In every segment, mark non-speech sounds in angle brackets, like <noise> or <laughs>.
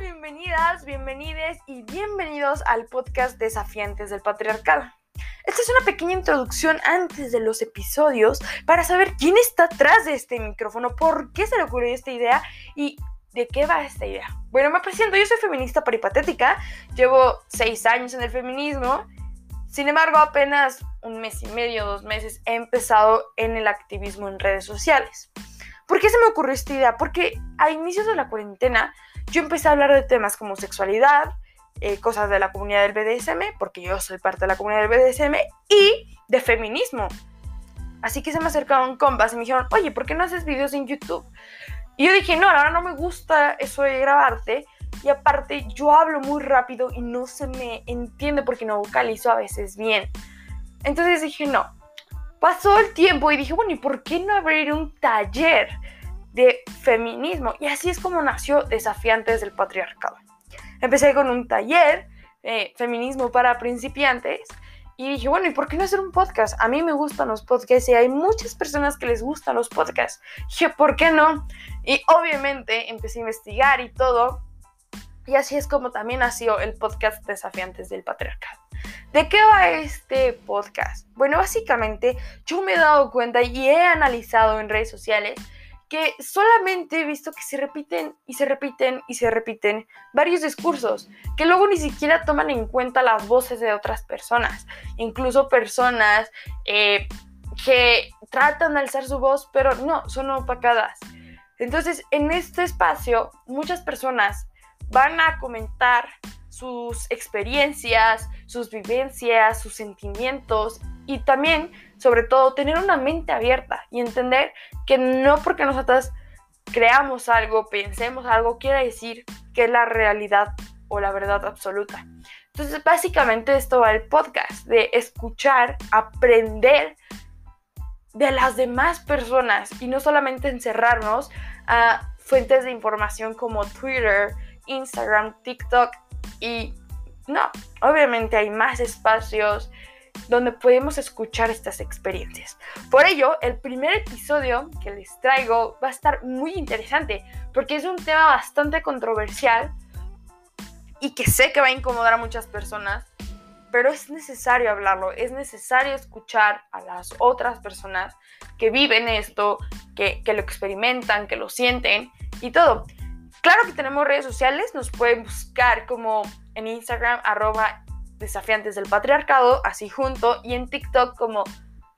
Bienvenidas, bienvenides y bienvenidos al podcast Desafiantes del Patriarcado. Esta es una pequeña introducción antes de los episodios para saber quién está atrás de este micrófono, por qué se le ocurrió esta idea y de qué va esta idea. Bueno, me presento, yo soy feminista peripatética, llevo seis años en el feminismo, sin embargo apenas un mes y medio, dos meses he empezado en el activismo en redes sociales. ¿Por qué se me ocurrió esta idea? Porque a inicios de la cuarentena yo empecé a hablar de temas como sexualidad, eh, cosas de la comunidad del BDSM, porque yo soy parte de la comunidad del BDSM, y de feminismo. Así que se me acercaron compas y me dijeron, oye, ¿por qué no haces videos en YouTube? Y yo dije, no, ahora no me gusta eso de grabarte. Y aparte, yo hablo muy rápido y no se me entiende porque no vocalizo a veces bien. Entonces dije, no. Pasó el tiempo y dije, bueno, ¿y por qué no abrir un taller? De feminismo. Y así es como nació Desafiantes del Patriarcado. Empecé con un taller de feminismo para principiantes y dije, bueno, ¿y por qué no hacer un podcast? A mí me gustan los podcasts y hay muchas personas que les gustan los podcasts. dije, ¿por qué no? Y obviamente empecé a investigar y todo. Y así es como también nació el podcast Desafiantes del Patriarcado. ¿De qué va este podcast? Bueno, básicamente yo me he dado cuenta y he analizado en redes sociales que solamente he visto que se repiten y se repiten y se repiten varios discursos, que luego ni siquiera toman en cuenta las voces de otras personas, incluso personas eh, que tratan de alzar su voz, pero no, son opacadas. Entonces, en este espacio, muchas personas van a comentar sus experiencias, sus vivencias, sus sentimientos y también, sobre todo, tener una mente abierta y entender que no porque nosotras creamos algo, pensemos algo, quiere decir que es la realidad o la verdad absoluta. Entonces, básicamente esto va el podcast, de escuchar, aprender de las demás personas y no solamente encerrarnos a fuentes de información como Twitter, Instagram, TikTok y no, obviamente hay más espacios donde podemos escuchar estas experiencias. Por ello, el primer episodio que les traigo va a estar muy interesante porque es un tema bastante controversial y que sé que va a incomodar a muchas personas, pero es necesario hablarlo, es necesario escuchar a las otras personas que viven esto, que, lo experimentan, que lo sienten y todo. Claro que tenemos redes sociales, nos pueden buscar como en Instagram arroba desafiantes del patriarcado, así junto, y en TikTok como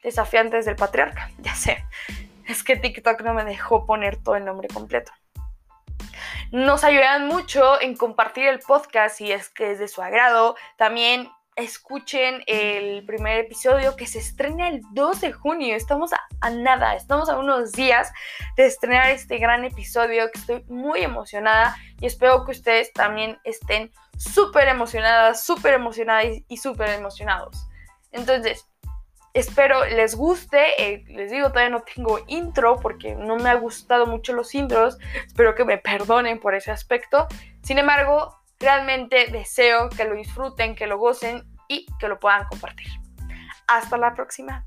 desafiantes del patriarca. <laughs> Ya sé, es que TikTok no me dejó poner todo el nombre completo. Nos ayudan mucho en compartir el podcast si es que es de su agrado. También escuchen el primer episodio que se estrena el 2 de junio. Estamos a, nada, estamos a unos días de estrenar este gran episodio estoy muy emocionada y espero que ustedes también estén súper emocionadas, súper emocionadas y súper emocionados. Entonces, espero les guste. Eh, les digo, todavía no tengo intro porque no me ha gustado mucho los intros. Espero que me perdonen por ese aspecto. Sin embargo, realmente deseo que lo disfruten, que lo gocen y que lo puedan compartir. Hasta la próxima.